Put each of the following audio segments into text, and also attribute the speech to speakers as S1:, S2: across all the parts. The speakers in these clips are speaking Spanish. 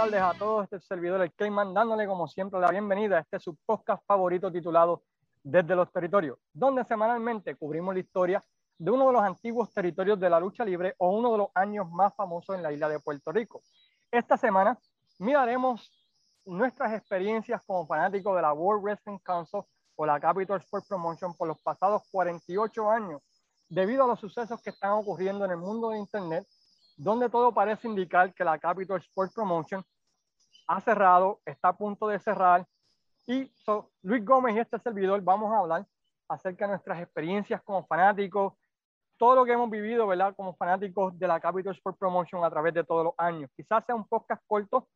S1: tardes a todos. Este servidor, el Cayman, dándole como siempre la bienvenida a este su podcast favorito titulado Desde los Territorios, donde semanalmente cubrimos la historia de uno de los antiguos territorios de la lucha libre o uno de los años más famosos en la isla de Puerto Rico. Esta semana miraremos nuestras experiencias como fanáticos de la World Wrestling Council o la Capital Sport Promotion por los pasados 48 años, debido a los sucesos que están ocurriendo en el mundo de Internet donde todo parece indicar que la Capital Sports Promotion ha cerrado, está a punto de cerrar. Y Luis Gómez y este servidor vamos a hablar acerca de nuestras experiencias como fanáticos, todo lo que hemos vivido, ¿verdad? Como fanáticos de la Capital Sports Promotion a través de todos los años. Quizás sea un podcast corto,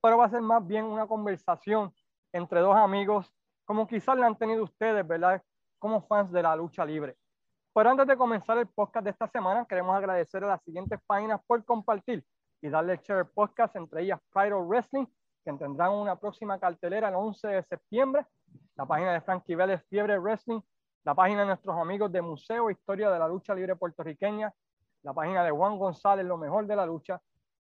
S1: pero va a ser más bien una conversación entre dos amigos, como quizás la han tenido ustedes, ¿verdad? Como fans de la lucha libre. Pero antes de comenzar el podcast de esta semana, queremos agradecer a las siguientes páginas por compartir y darle share podcast, entre ellas Pride Wrestling, que tendrán una próxima cartelera el 11 de septiembre, la página de Frankie Vélez Fiebre Wrestling, la página de nuestros amigos de Museo Historia de la Lucha Libre Puertorriqueña, la página de Juan González, Lo Mejor de la Lucha,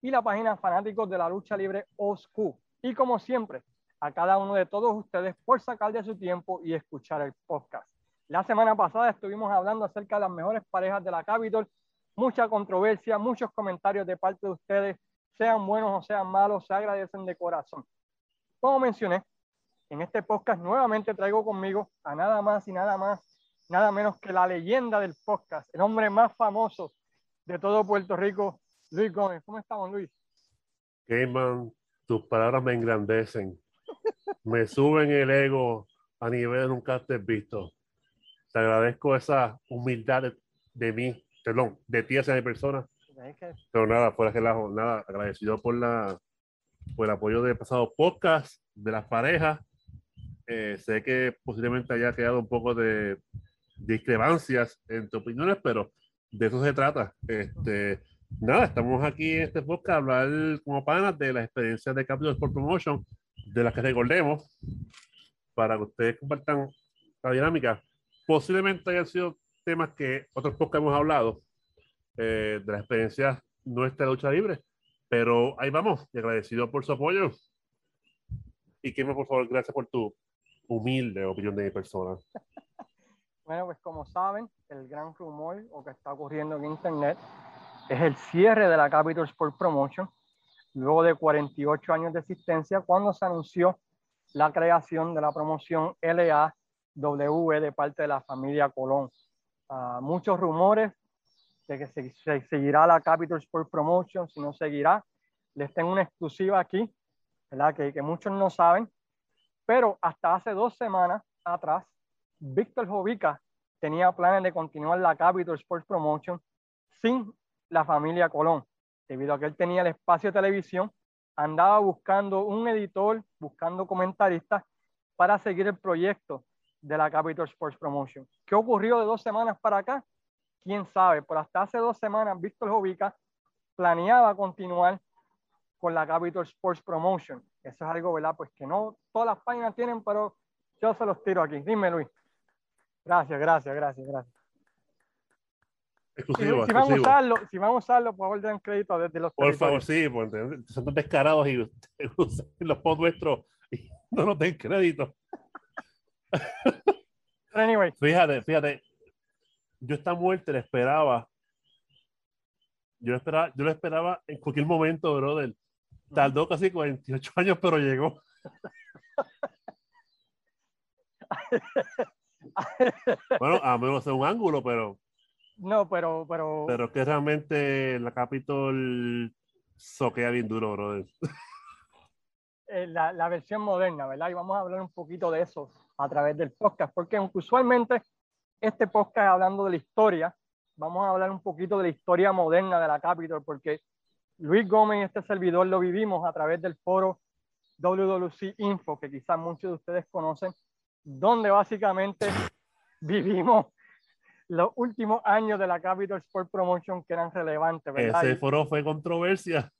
S1: y la página Fanáticos de la Lucha Libre Oscu. Y como siempre, a cada uno de todos ustedes por sacar de su tiempo y escuchar el podcast. La semana pasada estuvimos hablando acerca de las mejores parejas de la Capitol, mucha controversia, muchos comentarios de parte de ustedes, sean buenos o sean malos, se agradecen de corazón. Como mencioné, en este podcast nuevamente traigo conmigo a nada más y nada más, nada menos que la leyenda del podcast, el hombre más famoso de todo Puerto Rico, Luis Gómez. ¿Cómo estamos, Luis?
S2: Gayman, tus palabras me engrandecen, me suben el ego a nivel nunca antes visto te agradezco esa humildad de, mí, perdón, de ti hacia mi persona. Pero nada, fuera que la nada, agradecido por la por el apoyo de pasado podcast, de las parejas. Eh, sé que posiblemente haya quedado un poco de discrepancias entre opiniones, pero de eso se trata. Este, nada, estamos aquí en este podcast a hablar como panas de las experiencias de Capital Sport Promotion, de las que recordemos, para que ustedes compartan la dinámica posiblemente hayan sido temas que otros pocos hemos hablado eh, de la experiencia nuestra lucha libre, pero ahí vamos, y agradecido por su apoyo. Y que por favor, gracias por tu humilde opinión de mi persona.
S1: Bueno, pues como saben, el gran rumor o que está ocurriendo en Internet es el cierre de la Capital Sport Promotion luego de 48 años de existencia cuando se anunció la creación de la promoción LA W de parte de la familia Colón. Uh, muchos rumores de que se, seguirá la Capital Sport Promotion, si no seguirá. Les tengo una exclusiva aquí, ¿verdad? Que, que muchos no saben, pero hasta hace dos semanas atrás, Víctor Jovica tenía planes de continuar la Capital Sports Promotion sin la familia Colón, debido a que él tenía el espacio de televisión, andaba buscando un editor, buscando comentaristas para seguir el proyecto de la Capital Sports Promotion. ¿Qué ocurrió de dos semanas para acá? Quién sabe, pero hasta hace dos semanas Víctor Jovica planeaba continuar con la Capital Sports Promotion. Eso es algo, ¿verdad? Pues que no todas las páginas tienen, pero yo se los tiro aquí. Dime, Luis. Gracias, gracias, gracias, gracias.
S2: Exclusivo,
S1: si, vamos a usarlo, si vamos a usarlo, por favor, den crédito desde los
S2: Por favor, sí, porque son tan descarados y los posts nuestros y no nos den crédito.
S1: anyway.
S2: Fíjate, fíjate. Yo esta muerte la esperaba. Yo la esperaba, yo la esperaba en cualquier momento, brother. Tardó casi 48 años, pero llegó. bueno, a menos de un ángulo, pero.
S1: No, pero, pero.
S2: Pero que realmente la Capitol soquea bien duro, brother.
S1: Eh, la, la, versión moderna, ¿verdad? Y vamos a hablar un poquito de eso a través del podcast, porque usualmente este podcast hablando de la historia, vamos a hablar un poquito de la historia moderna de la Capitol, porque Luis Gómez y este servidor lo vivimos a través del foro WWC Info, que quizás muchos de ustedes conocen, donde básicamente vivimos los últimos años de la Capital Sport Promotion que eran relevantes. ¿verdad?
S2: Ese foro fue controversia.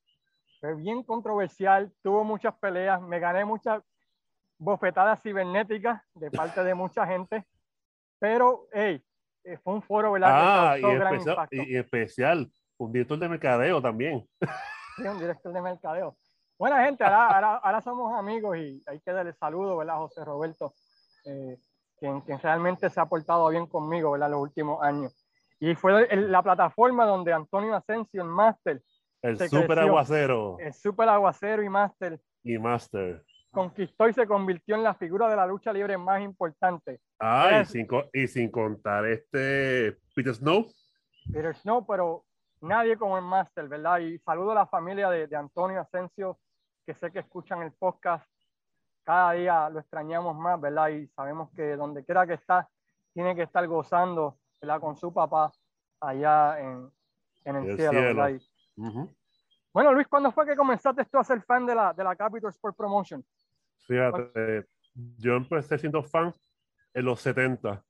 S1: Fue bien controversial, tuvo muchas peleas, me gané muchas bofetadas cibernéticas de parte de mucha gente, pero hey, eh, fue un foro, ¿verdad?
S2: Ah, y, especial, y, especial, un director de mercadeo también.
S1: Sí, un director de mercadeo. Buena gente, ahora, ahora, somos amigos y hay que darle saludo, ¿verdad? José Roberto, eh, quien, quien, realmente se ha portado bien conmigo, ¿verdad? Los últimos años. Y fue la plataforma donde Antonio Asensio, el máster.
S2: El super aguacero.
S1: El super aguacero y máster.
S2: Y máster.
S1: Conquistó y se convirtió en la figura de la lucha libre más importante.
S2: Ah, y, sin, y sin contar este Peter Snow.
S1: Peter Snow, pero nadie como el máster, ¿verdad? Y saludo a la familia de, de Antonio Asensio, que sé que escuchan el podcast. Cada día lo extrañamos más, ¿verdad? Y sabemos que donde quiera que está, tiene que estar gozando, ¿verdad? Con su papá allá en, en el, cielo, ¿verdad? Bueno, Luis, ¿cuándo fue que comenzaste tú a ser fan de la, de la Capital Sport Promotion?
S2: Fíjate, yo empecé siendo fan en los 70.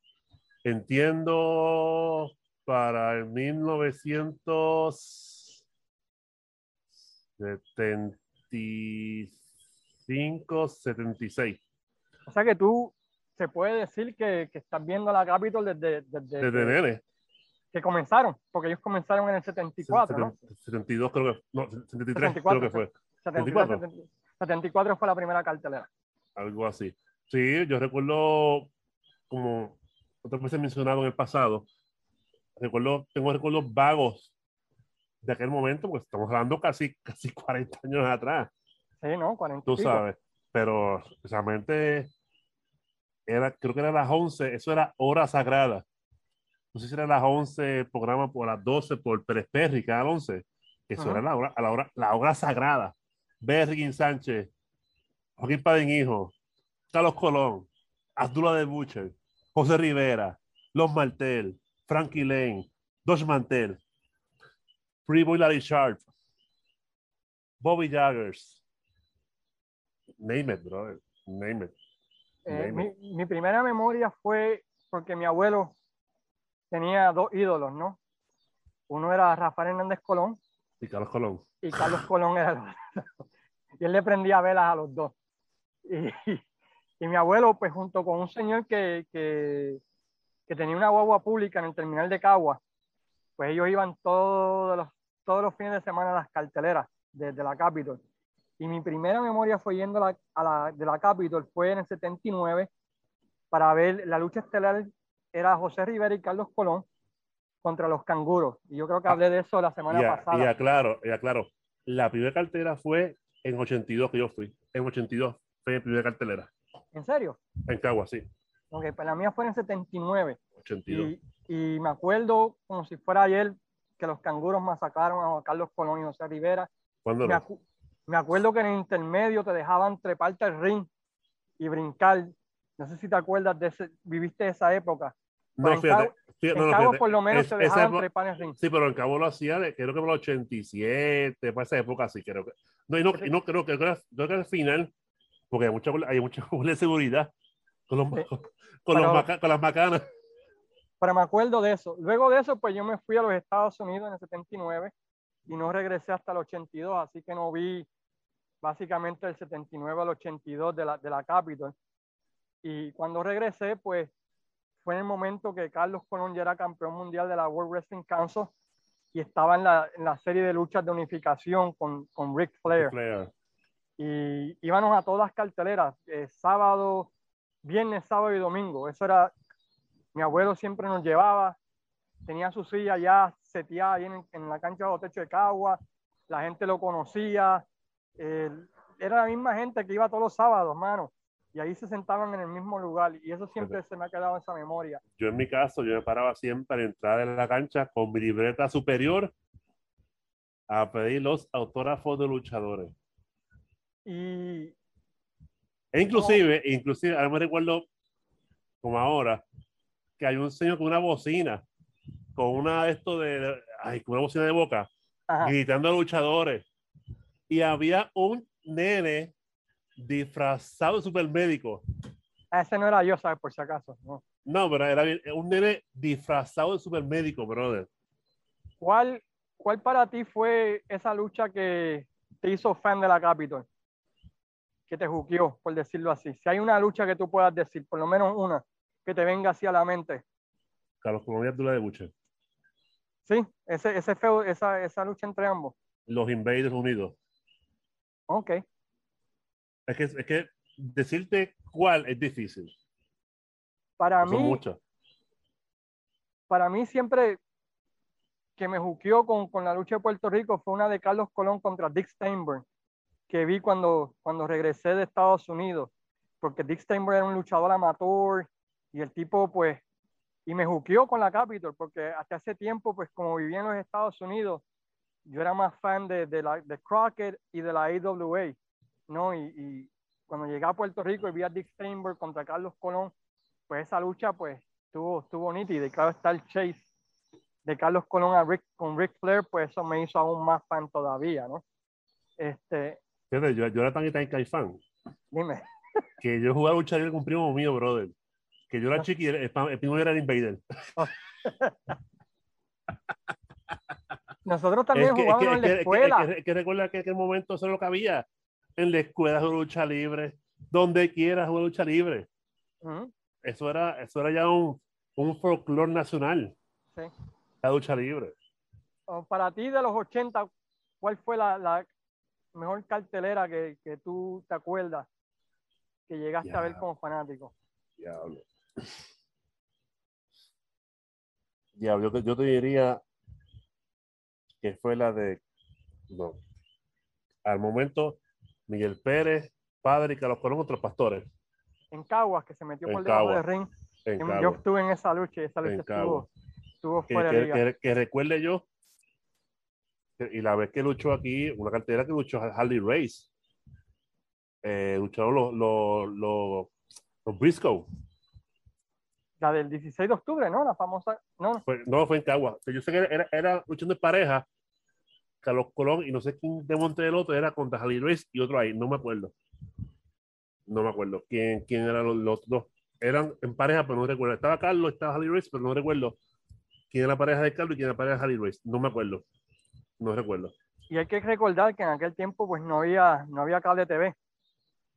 S2: Entiendo para el 1975, 76.
S1: O sea que tú se puede decir que, que estás viendo la Capitol desde, desde,
S2: desde nene.
S1: Que comenzaron, porque ellos comenzaron en el 74, ¿no?
S2: 72 creo que, no, 73 creo que fue.
S1: 74. 74 fue la primera cartelera.
S2: Algo así. Sí, yo recuerdo, como otras veces mencionado en el pasado, recuerdo, tengo recuerdos vagos de aquel momento, porque estamos hablando casi, casi 40 años atrás.
S1: Sí, ¿no? 40
S2: Tú sabes, pero precisamente era, creo que era las 11, eso era hora sagrada. No sé si era las 11, programa por las 12 por Pérez Perry, cada 11. Eso era la hora, la hora, la hora sagrada. Bergin Sánchez, Joaquín Padín Hijo, Carlos Colón, Abdullah de Butcher, José Rivera, Los Martel, Frankie Lane, Dos Mantel, Freeboy Larry Sharp, Bobby Jaggers. Name it, brother. Name it.
S1: Eh, mi, primera memoria fue porque mi abuelo tenía dos ídolos, ¿no? Uno era Rafael Hernández Colón.
S2: Y Carlos Colón.
S1: Y Carlos Colón era el Y él le prendía velas a los dos. Y, y mi abuelo, pues junto con un señor que, que, que, tenía una guagua pública en el terminal de Cagua, pues ellos iban todos los, todos los fines de semana a las carteleras desde la Capitol. Y mi primera memoria fue yendo a la, de la Capitol, fue en el 79, para ver la lucha estelar, era José Rivera y Carlos Colón contra los canguros. Y yo creo que hablé de eso la semana pasada.
S2: Y aclaro, y aclaro, la primera cartera fue en 82 que yo fui. En 82 fue mi primera cartelera.
S1: ¿En serio?
S2: En Cagua, sí.
S1: Ok, pues la mía fue en 79.
S2: 82.
S1: Y, y me acuerdo como si fuera ayer que los canguros masacraron a Carlos Colón y José Rivera.
S2: ¿Cuándo
S1: me, me acuerdo que en el intermedio te dejaban treparte al ring y brincar. No sé si te acuerdas de ese, viviste esa época.
S2: No, fíjate,
S1: en no, Cabo por lo menos te dejaban trepar el ring.
S2: Sí, pero en Cabo lo hacía, creo que por el 87, para esa época sí, creo que. No, y no, y no creo, que, creo que al final, porque hay mucha, hay mucha seguridad con, los, con, los con las macanas.
S1: Pero me acuerdo de eso. Luego de eso, pues yo me fui a los Estados Unidos en el 79 y no regresé hasta el 82, así que no vi básicamente el 79 al 82 de la, de la Capitol. Y cuando regresé, pues fue en el momento que Carlos Colón ya era campeón mundial de la World Wrestling Council y estaba en la, en la serie de luchas de unificación con, con Ric Flair.
S2: Flair.
S1: Y íbamos a todas carteleras, eh, sábado, viernes, sábado y domingo. Eso era, mi abuelo siempre nos llevaba, tenía su silla ya seteada ahí en, en la cancha bajo techo de Cagua, la gente lo conocía, era la misma gente que iba todos los sábados, mano. Y ahí se sentaban en el mismo lugar. Y eso siempre se me ha quedado en esa memoria.
S2: Yo en mi caso, yo me paraba siempre al entrar en la cancha con mi libreta superior a pedir los autógrafos de luchadores.
S1: Y...
S2: E inclusive, inclusive, ahora me recuerdo, como ahora, que hay un señor con una bocina, con una esto de, ay, con una bocina de boca, gritando a luchadores y había un nene disfrazado de supermédico.
S1: Ese no era yo, ¿sabes? Por si acaso. No,
S2: no pero era un nene disfrazado de supermédico, brother.
S1: ¿Cuál, ¿Cuál para ti fue esa lucha que te hizo fan de la Capitol? Que te juqueó, por decirlo así. Si hay una lucha que tú puedas decir, por lo menos una, que te venga así a la mente.
S2: Carlos Colón la de Buche.
S1: Sí, ese, ese feo, esa, esa lucha entre ambos.
S2: Los Invaders Unidos.
S1: Ok.
S2: Es que, es que decirte cuál es difícil.
S1: Para
S2: Son
S1: mí,
S2: muchos.
S1: para mí siempre que me juqueó con, con la lucha de Puerto Rico fue una de Carlos Colón contra Dick Steinberg, que vi cuando, cuando regresé de Estados Unidos, porque Dick Steinberg era un luchador amateur y el tipo pues, y me juqueó con la Capitol, porque hasta ese tiempo pues como vivía en los Estados Unidos, yo era más fan de, de, la, de Crockett y de la AWA, ¿no? Y, y cuando llegué a Puerto Rico y vi a Dick Steinberg contra Carlos Colón, pues esa lucha pues estuvo, estuvo nítida y claro está el chase de Carlos Colón a Rick, con Ric Flair, pues eso me hizo aún más fan todavía, ¿no? Este,
S2: Fíjate, Yo, yo era tan y tan caifán
S1: dime,
S2: que yo jugaba lucha libre con un primo mío, brother. Que yo era chiqui, el, el primo era el Invader.
S1: nosotros también
S2: Es que, es
S1: jugábamos
S2: que-
S1: en
S2: es
S1: la
S2: que- es que-
S1: escuela.
S2: es que- es que recuerda que en aquel momento eso es lo que había. En la escuela de lucha libre, donde quieras jugar lucha libre. Eso era, eso era ya un, un folclore nacional,
S1: sí.
S2: la lucha libre.
S1: O Para ti de los 80, ¿cuál fue la, la mejor cartelera que, que tú te acuerdas que llegaste a ver como fanático?
S2: Diablo. Diablo, yo te diría que fue la de. No. Al momento, Miguel Pérez, padre y Carlos Colón contra los pastores.
S1: En Caguas, que se metió
S2: En
S1: por debajo
S2: Caguas,
S1: del ring.
S2: En
S1: Yo estuve en esa lucha y esa lucha
S2: En
S1: estuvo,
S2: Caguas.
S1: estuvo
S2: que,
S1: fuera de
S2: que-
S1: liga.
S2: que- que recuerde yo, y la vez que luchó aquí, una cartera que luchó Harley Race, eh, lucharon los, los, los, los Briscoe,
S1: La del 16 de octubre, ¿no? La famosa. No,
S2: Fue- no fue en Cagua, yo sé que era, era, era luchando en pareja, Carlos Colón y no sé quién de Monte del otro era contra Harley Race y otro ahí, no me acuerdo. No me acuerdo quién, quién eran los, los dos. Eran en pareja, pero no recuerdo. Estaba Carlos, estaba Harley Race, pero no recuerdo quién era la pareja de Carlos y quién era la pareja de Harley Race. No me acuerdo. No recuerdo.
S1: y hay que recordar que en aquel tiempo pues no había, no había cable TV.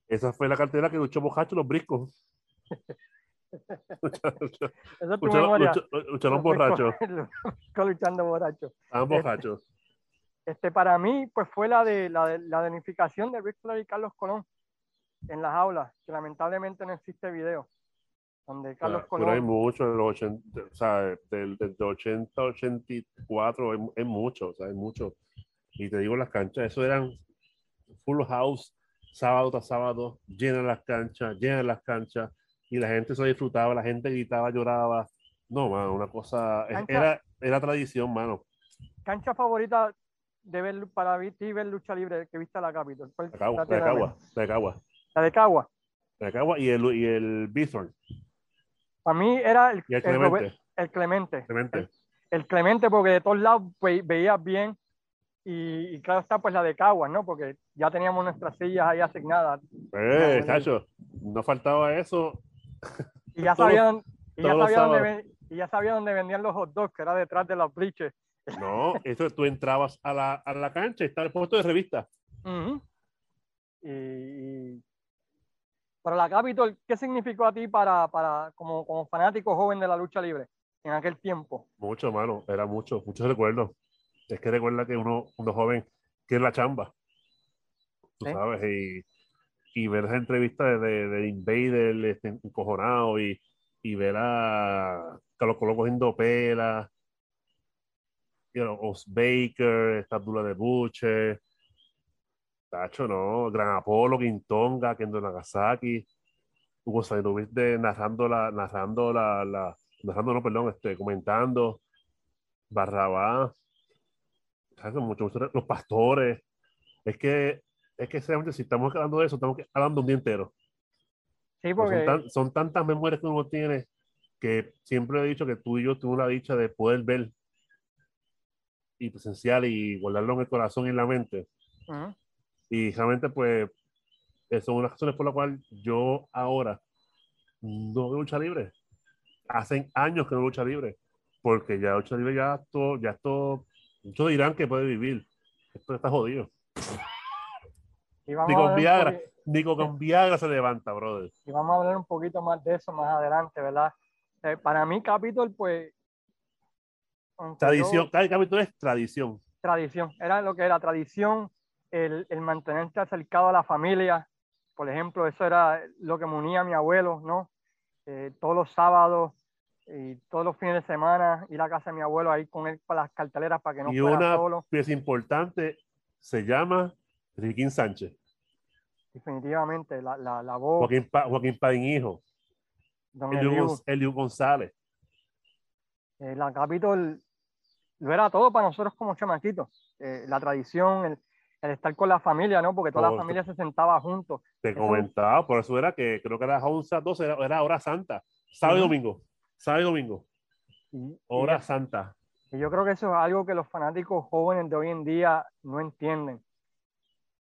S2: Esa fue la cartera que luchó Bojacho los briscos. Lucharon, borrachos.
S1: luchando borracho.
S2: Estaban borrachos.
S1: Este, para mí, pues fue la de la, de, la de unificación de Ric Flair y Carlos Colón en las aulas, que lamentablemente no existe video. Donde Carlos
S2: Ah, Pero hay
S1: Colón.
S2: mucho en los 80, o sea, del, del 80 84, hay, hay mucho, o sea, hay mucho. Y te digo, las canchas, eso eran full house, sábado tras sábado, llenas las canchas, llenas las canchas, y la gente se disfrutaba, la gente gritaba, lloraba. No, mano, una cosa, es-
S1: Cancha-
S2: era, era tradición, mano.
S1: Cancha favorita de ver para ti ver lucha libre que viste a la Capitol. ¿Cuál-
S2: La Cagua,
S1: la tiene
S2: Cagua, la Cagua,
S1: La de Cagua.
S2: y el, y el Bithorn,
S1: Para mí era el,
S2: el Clemente,
S1: el Clemente.
S2: Clemente.
S1: El, el Clemente, porque de todos lados ve- veías bien. Y, y claro está, pues la de Caguas, ¿no? Porque ya teníamos nuestras sillas ahí asignadas.
S2: Eh, chacho, no faltaba eso.
S1: Y ya sabían, y ya sabía dónde, y ya sabía dónde vendían los hot dogs, que era detrás de los bleachers.
S2: No, eso tú entrabas a la, a la cancha estaba el puesto de revista.
S1: Ujú. y, y- Pero la Capitol, ¿qué significó a ti para, para como, como fanático joven de la lucha libre en aquel tiempo?
S2: Mucho, mano, era mucho, muchos recuerdos. Es que recuerda que uno, uno joven, que es la chamba, tú
S1: Sí.
S2: sabes, y, y ver esa entrevista de, de, de Invader este, encojonado y, y ver a Carlos Colón cogiendo pelas, you know, Os Baker, esta dula de Butcher, Tacho, no, Gran Apolo, Quintonga, Kendo Nagasaki, Hugo Sainubis de narrando la, narrando la, la, narrando, no, perdón, este, comentando, Barrabás. Mucho, mucho- los pastores, es que, es que si estamos hablando de eso, estamos hablando un día entero.
S1: Sí, porque
S2: Son, tan- son tantas memorias que uno tiene que siempre he dicho que tú y yo tuvimos la dicha de poder ver y presenciar y guardarlo en el corazón y en la mente.
S1: ujú,
S2: Y realmente, pues, eh, son unas razones por las cuales yo ahora no veo lucha libre. Hacen años que no lucha libre. Porque ya lucha libre ya esto, ya esto, muchos dirán que puede vivir. Esto está jodido.
S1: y vamos
S2: Ni con Viagra, ni con Viagra se levanta, brother.
S1: y vamos a hablar un poquito más de eso más adelante, ¿verdad? Eh, para mí, Capitol, pues. Aunque yo-
S2: Tradición, cada capítulo es tradición.
S1: tradición, era lo que era tradición, el, el mantenerte acercado a la familia. Por ejemplo, eso era lo que me unía a mi abuelo, ¿no? Eh, todos los sábados y todos los fines de semana ir a casa de mi abuelo ahí con él para las carteleras para que no
S2: y
S1: fuera
S2: una
S1: solo.
S2: pieza importante se llama Riquín Sánchez,
S1: Definitivamente, la, la, la voz,
S2: Joaquín, Pa- Joaquín Padín Hijo, Eliu,
S1: Eliu,
S2: Gonz- Eliu González.
S1: eh, la Capitol lo era todo para nosotros como chamaquitos. Eh, la tradición, el, el estar con la familia, ¿no? Porque toda la familia se sentaba juntos.
S2: Te
S1: Eso-
S2: comentaba, por eso era que creo que era 11 a 12, era, era hora santa, sábado y domingo, sábado y domingo,
S1: Y, y
S2: hora
S1: es-
S2: santa.
S1: y yo creo que eso es algo que los fanáticos jóvenes de hoy en día no entienden.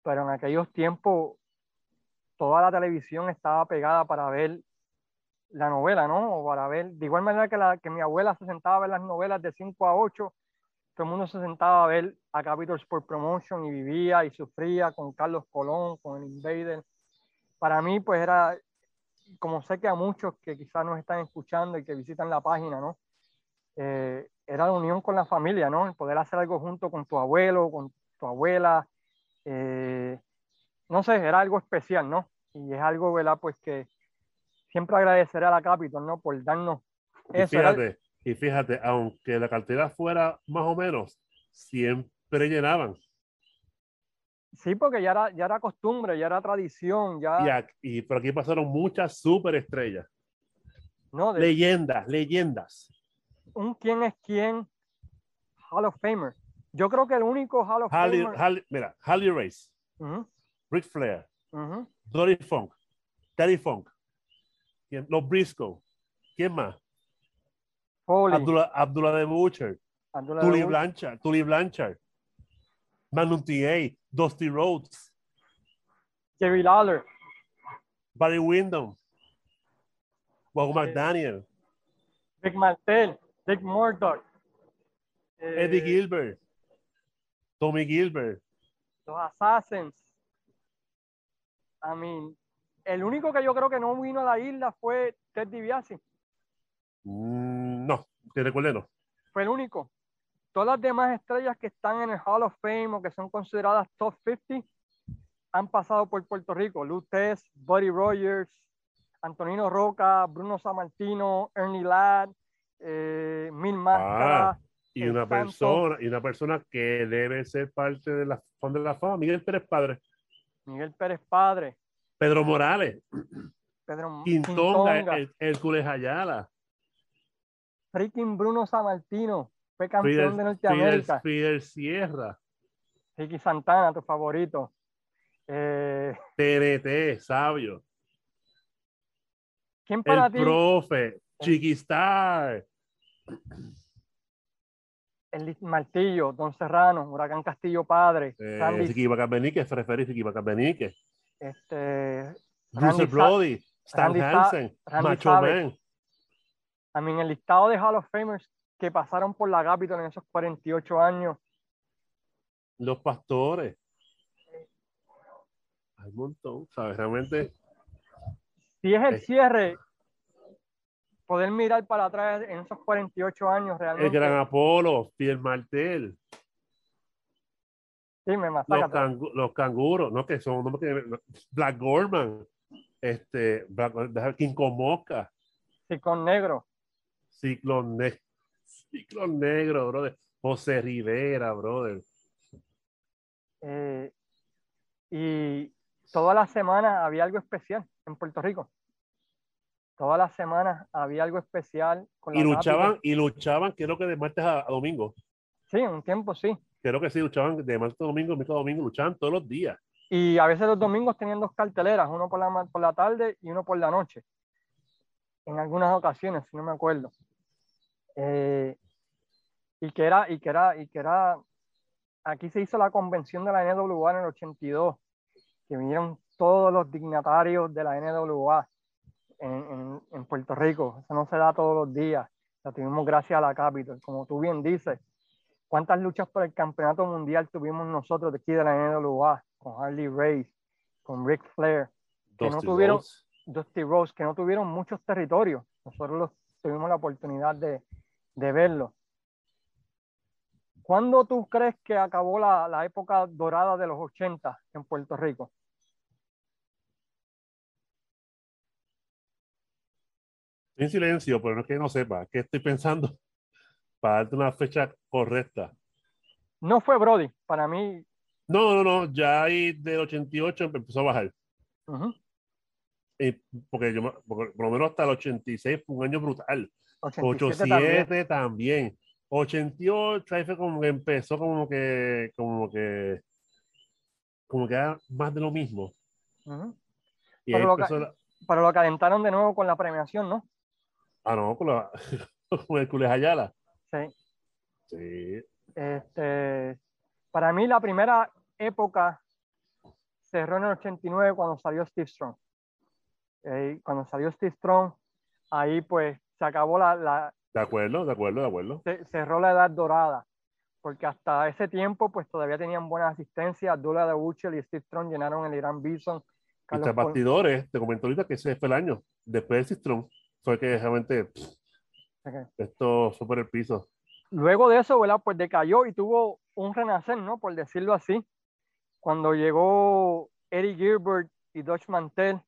S1: Pero en aquellos tiempos, toda la televisión estaba pegada para ver la novela, ¿no? O para ver, de igual manera que, la, que mi abuela se sentaba a ver las novelas de 5 a 8, todo el mundo se sentaba a ver a Capitol Sport Promotion y vivía y sufría con Carlos Colón, con el Invader. Para mí, pues era, como sé que a muchos que quizás nos están escuchando y que visitan la página, ¿no? Eh, era la unión con la familia, ¿no? El poder hacer algo junto con tu abuelo, con tu abuela. eh, no sé, era algo especial, ¿no? Y es algo, ¿verdad? Pues que siempre agradeceré a la Capitol, ¿no? Por darnos
S2: Y
S1: eso. era-
S2: fíjate, y fíjate, aunque la cartera fuera más o menos, siempre llenaban.
S1: Sí, porque ya era, ya era costumbre, ya era tradición, ya,
S2: Y, por aquí pasaron muchas superestrellas,
S1: ¿no? De
S2: leyendas, leyendas.
S1: un quién es quién Hall of Famer. Yo creo que el único Hall of Famer.
S2: Harley- mira, Harley Race,
S1: Ujú,
S2: Ric Flair,
S1: ujú.
S2: Dory Funk, Terry Funk, los Briscoe, ¿quién más?
S1: Foley,
S2: Abdullah, Abdullah the Butcher,
S1: Abdullah
S2: Tully
S1: Dawud,
S2: Blanchard, Tully Blanchard, Magnum TA, Dusty Rhodes,
S1: Jerry Lawler,
S2: Barry Windham, Bob
S1: Eh,
S2: McDaniel,
S1: Rick Martel, Rick Murdoch, eh,
S2: Eddie Gilbert, Tommy Gilbert,
S1: los Assassins. I mean, el único que yo creo que no vino a la isla fue Ted DiBiase.
S2: Mm, que recuerde no.
S1: Fue el único. Todas las demás estrellas que están en el Hall of Fame o que son consideradas top 50 han pasado por Puerto Rico. Lou Tess, Buddy Rogers, Antonino Roca, Bruno Sammartino, Ernie Ladd, eh, Mil Máscaras.
S2: Y una persona, y una persona que debe ser parte de la Fondo de la Fama, Miguel Pérez Padre,
S1: Miguel Pérez Padre,
S2: Pedro Morales,
S1: Pedro
S2: Quintonga,
S1: Quintonga,
S2: el, Hércules Ayala,
S1: freaking Bruno Sammartino, fue campeón de Norteamérica.
S2: Fidel Sierra,
S1: Ricky Santana, tu favorito. Eh,
S2: TNT, Sabio,
S1: ¿Quién para
S2: el
S1: ti?
S2: profe, Chiquistar,
S1: El Martillo, Don Serrano, Huracán Castillo Padre,
S2: eh, referí Ricky Bacabenique,
S1: este, Sa-
S2: Brody, Stan Hansen,
S1: Randy
S2: Macho. Man,
S1: a mí en el listado de Hall of Famers que pasaron por la Capitol en esos 48 años,
S2: los pastores. Hay un montón, ¿sabes? Realmente
S1: si es el cierre, poder mirar para atrás en esos 48 años
S2: el
S1: realmente,
S2: gran Apolo, Pierre Martel,
S1: sí, me
S2: los, cangu- los canguros, no que son no, que- Black Gorman, este, Black, King Mosca,
S1: Sí, con negro.
S2: Ciclón, Ne- Ciclón Negro, brother, José Rivera, brother.
S1: eh, y todas las semanas había algo especial en Puerto Rico. Todas las semanas había algo especial con
S2: Y luchaban, y luchaban, creo que de martes a, a domingo.
S1: Sí, un tiempo sí.
S2: Creo que sí, luchaban de martes a domingo, miércoles a domingo, luchaban todos los días.
S1: Y a veces los domingos tenían dos carteleras, uno por la, por la tarde y uno por la noche. En algunas ocasiones, si no me acuerdo. Eh, y que era, y que era, y que era, aquí se hizo la convención de la NWA en el 82, que vinieron todos los dignatarios de la NWA en, en, en Puerto Rico. Eso no se da todos los días. La tuvimos gracias a la Capitol. Como tú bien dices, ¿cuántas luchas por el campeonato mundial tuvimos nosotros de aquí de la NWA? Con Harley Race, con Ric Flair, que no
S2: Dusty
S1: tuvieron-
S2: Rhodes.
S1: Dusty Rose, que no tuvieron muchos territorios. Nosotros los, tuvimos la oportunidad de, de verlo. ¿Cuándo tú crees que acabó la, la época dorada de los 80 en Puerto Rico?
S2: en silencio, pero no es que no sepa, que estoy pensando para darte una fecha correcta.
S1: No fue Brody, para mí.
S2: No, no, no, ya ahí del 88 empezó a bajar. Y porque yo, porque por lo menos hasta el 86 fue un año brutal.
S1: 87 también.
S2: 87 también. 88 ahí fue como que empezó como que, como que, como que era más de lo mismo. Y
S1: Pero lo
S2: la-
S1: Pero lo calentaron de nuevo con la premiación, ¿no?
S2: ah, no, con, la, con el Cules Ayala.
S1: Sí.
S2: Sí.
S1: Este, para mí la primera época cerró en el 89 cuando salió Steve Strong. Eh, cuando salió Steve Strong, ahí pues se acabó la, la-
S2: De acuerdo, de acuerdo, de acuerdo.
S1: se- cerró la edad dorada, porque hasta ese tiempo pues todavía tenían buena asistencia. Abdullah de Buchel y Steve Strong llenaron el Irán Bison.
S2: Y
S1: Carlos Col-
S2: bastidores, te comento ahorita que ese fue el año. Después del Cistrón, fue que realmente pff,
S1: Ok.
S2: esto fue por el piso.
S1: Luego de eso, ¿verdad? Pues decayó y tuvo un renacer, ¿no? Por decirlo así. Cuando llegó Eddie Gilbert y Dutch Mantel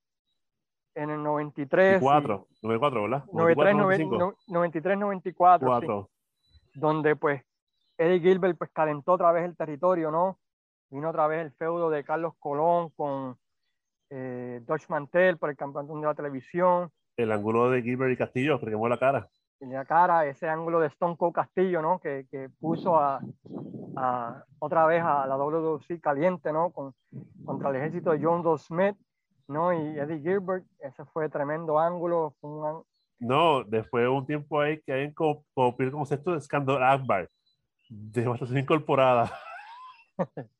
S1: en el 93. y
S2: 94, 94, ¿verdad?
S1: 93,
S2: 95,
S1: 90, 93, 94. sí,
S2: 4.
S1: donde pues Eddie Gilbert pues calentó otra vez el territorio, ¿no? Vino otra vez el feudo de Carlos Colón con eh, Dutch Mantel por el campeonato de la televisión.
S2: El ángulo de Gilbert y Castillo, que quemó la cara.
S1: en la cara, ese ángulo de Stone Cold Castillo, ¿no? Que, que puso a, a- otra vez a la WWC caliente, ¿no? Con, contra el ejército de John Doe Smith, ¿no? Y Eddie Gilbert, ese fue tremendo ángulo, fue un
S2: No, después de un tiempo ahí que hay como el concepto de Scandal Akbar, devastación incorporada.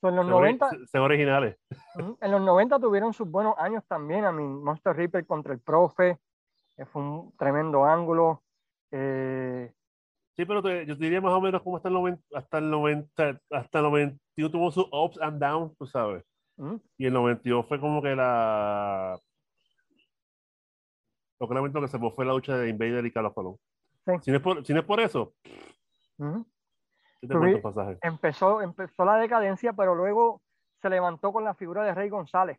S1: So, en los
S2: Son ori-
S1: 90,
S2: son originales.
S1: en los 90 tuvieron sus buenos años también, a mi Monster Reaper contra el profe, que fue un tremendo ángulo. eh,
S2: Sí, pero te- yo te diría más o menos como hasta el 90, hasta el 90, hasta el 91 tuvo sus ups and downs, tú sabes. Y el 92 fue como que la. Lo que lamento que se fue la lucha de Invader y Carlos Colón.
S1: Sí.
S2: Si no es por, si no es por eso,
S1: empezó, empezó la decadencia, pero luego se levantó con la figura de Rey González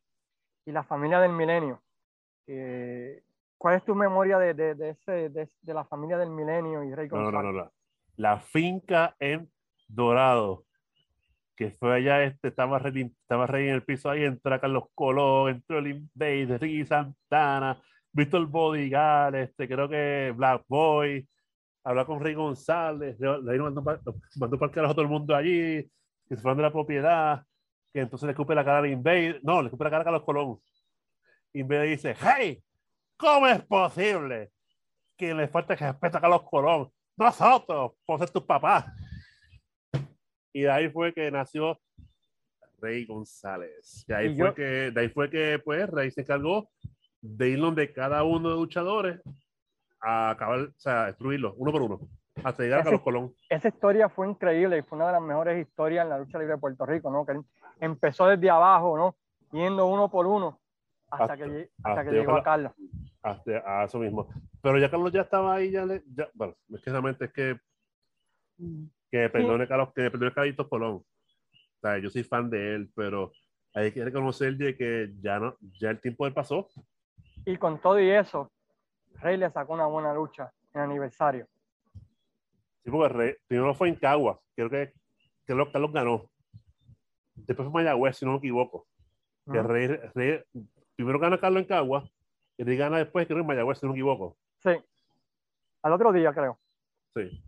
S1: y la familia del milenio. Eh, ¿Cuál es tu memoria de, de, de ese, de, de la familia del milenio y Rey
S2: No, no,
S1: González?
S2: no, no. La finca en Dorado, que fue allá, este, estaba Rey, estaba en el piso ahí, entró Carlos Colón, entró el Invader, Ricky Santana, Víctor Bodigal, este, creo que Black Boy, habla con Rey González, le, mandó, pa- mandó para el carajo a el mundo allí, que se fueron de la propiedad, que entonces le escupe la cara al Invader, no, le escupe la cara a Carlos Colón. Invader dice, hey, ¿cómo es posible que le falta que respeto a Carlos Colón? Nosotros, por ser tus papás. Y de ahí fue que nació Rey González. De ahí,
S1: Y
S2: fue,
S1: yo-
S2: que, de ahí fue que pues, Rey se encargó de ir donde cada uno de los luchadores a acabar, o sea, a destruirlos uno por uno, hasta llegar a Carlos Colón.
S1: Esa historia fue increíble y fue una de las mejores historias en la lucha libre de Puerto Rico, ¿no? Que empezó desde abajo, ¿no? Yendo uno por uno hasta,
S2: Hasta-
S1: que,
S2: hasta
S1: hasta que
S2: llegó
S1: llegó a Carlos.
S2: Hasta a eso mismo. Pero ya Carlos ya estaba ahí, ya, le, ya bueno, es que realmente es que que perdone Carlos, que perdone Carlitos Colón. O sea, yo soy fan de él, pero hay que reconocer de que ya no, ya el tiempo de él pasó.
S1: Y con todo y eso, Rey le sacó una buena lucha en aniversario.
S2: Sí, porque Rey- primero fue en Caguas, creo que, que lo- Carlos ganó. Después fue Mayagüez, si no me equivoco. Que
S1: Ujú.
S2: Rey, Rey- primero gana Carlos en Caguas, y Rey gana después, creo que en Mayagüez, si no me equivoco.
S1: Sí. Al otro día, creo.
S2: Sí.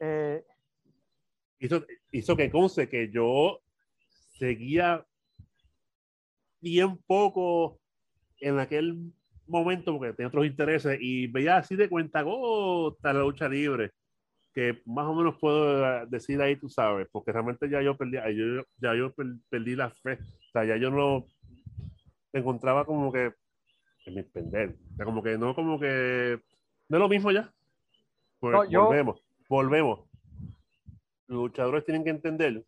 S1: Eh,
S2: Hizo, hizo que conste que yo seguía bien poco en aquel momento porque tenía otros intereses y veía así de cuenta gota la lucha libre que más o menos puedo eh, decir ahí tú sabes porque realmente ya yo perdí yo, ya yo per- perdí la fe o sea ya yo no me encontraba como que en mi pender o sea, como que no como que no es lo mismo ya. Pues
S1: No, yo-
S2: volvemos volvemos los luchadores tienen que entender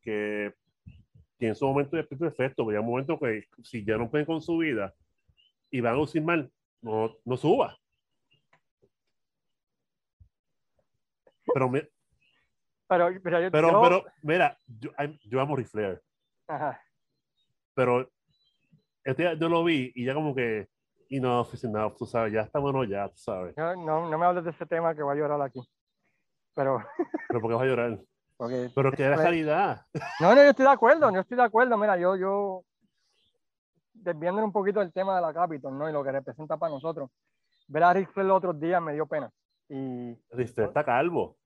S2: que, que en su momento es perfecto, pero hay un momento que si ya no pueden con su vida y van a lucir mal, no, no suba. Pero, mi-
S1: Pero, pero, yo-
S2: pero,
S1: yo-
S2: pero, mira, yo, yo amo Ric Flair,
S1: Ajá.
S2: pero este yo lo vi y ya como que, y no, oficinado, tú sabes, ya está bueno ya, tú sabes.
S1: Yo- no, no me hables de ese tema que voy a llorar aquí. Pero,
S2: Pero porque vas a llorar.
S1: porque,
S2: Pero que era
S1: Pues-
S2: calidad.
S1: no, no, yo estoy de acuerdo, yo estoy de acuerdo. Mira, yo, yo, un poquito del tema de la Capitol, ¿no? Y lo que representa para nosotros. Ver a Rick Flair los otros días me dio pena. Y
S2: Ric Flair está calvo.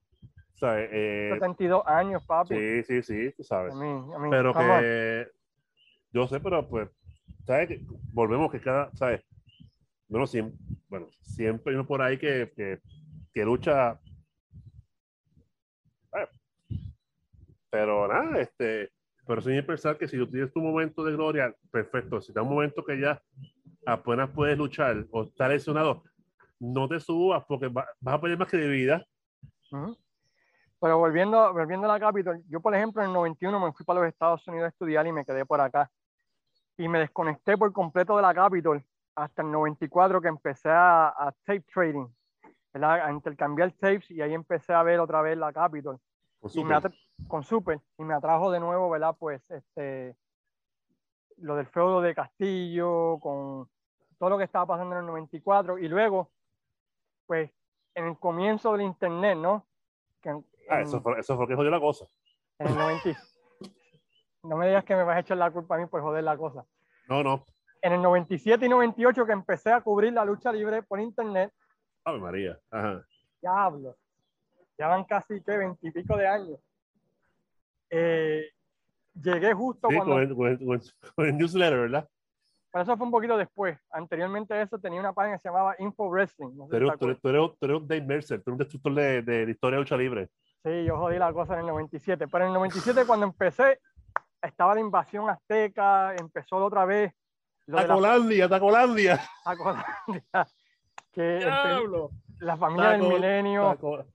S2: ¿Sabes? Eh,
S1: 72 años, papi.
S2: sí, sí, sí, tú sabes.
S1: A mí, a mí,
S2: pero
S1: on.
S2: que yo sé, pero pues, ¿sabes? Volvemos que cada, ¿sabes? Bueno, siempre, bueno, siempre hay uno por ahí que, que, lucha. Pero nada, este, pero sin pensar que si tú tienes tu momento de gloria, perfecto. Si da un momento que ya apenas puedes luchar o estás lesionado, no te subas porque va- vas a perder más credibilidad.
S1: Ujú. Pero volviendo, volviendo a la Capitol, yo por ejemplo en el 91 me fui para los Estados Unidos a estudiar y me quedé por acá. Y me desconecté por completo de la Capitol hasta el 94 que empecé a, a tape trading, ¿verdad? a intercambiar tapes y ahí empecé a ver otra vez la Capitol
S2: Con
S1: y me
S2: Super.
S1: con Super y me atrajo de nuevo, ¿verdad? Pues este, lo del feudo de Castillo, con todo lo que estaba pasando en el 94 y luego, pues en el comienzo del Internet, ¿no? Que en-
S2: Ah,
S1: en-
S2: eso fue, eso fue que jodió la cosa.
S1: en el 90. No me digas que me vas a echar la culpa a mí por joder la cosa.
S2: No, no.
S1: En el 97 y 98 que empecé a cubrir la lucha libre por internet,
S2: Ave María. Ajá.
S1: diablo, ya van casi que veintipico de años. Eh, llegué justo
S2: Sí,
S1: cuando,
S2: con el, con, el, con el- newsletter, ¿verdad?
S1: pero eso fue un poquito después. Anteriormente a eso tenía una página que se llamaba Info Wrestling. No sé
S2: Tú
S1: si
S2: tú, eres, tú, eres, tú eres un Dave Mercer, tú eres un destructor de, de la historia de lucha libre.
S1: Sí, yo jodí la cosa en el 97. Pero en el 97 cuando empecé, estaba la invasión azteca, empezó otra vez. De la,
S2: Tacolandia, Tacolandia.
S1: Tacolandia, que
S2: Diablo.
S1: la familia del milenio,
S2: Taco-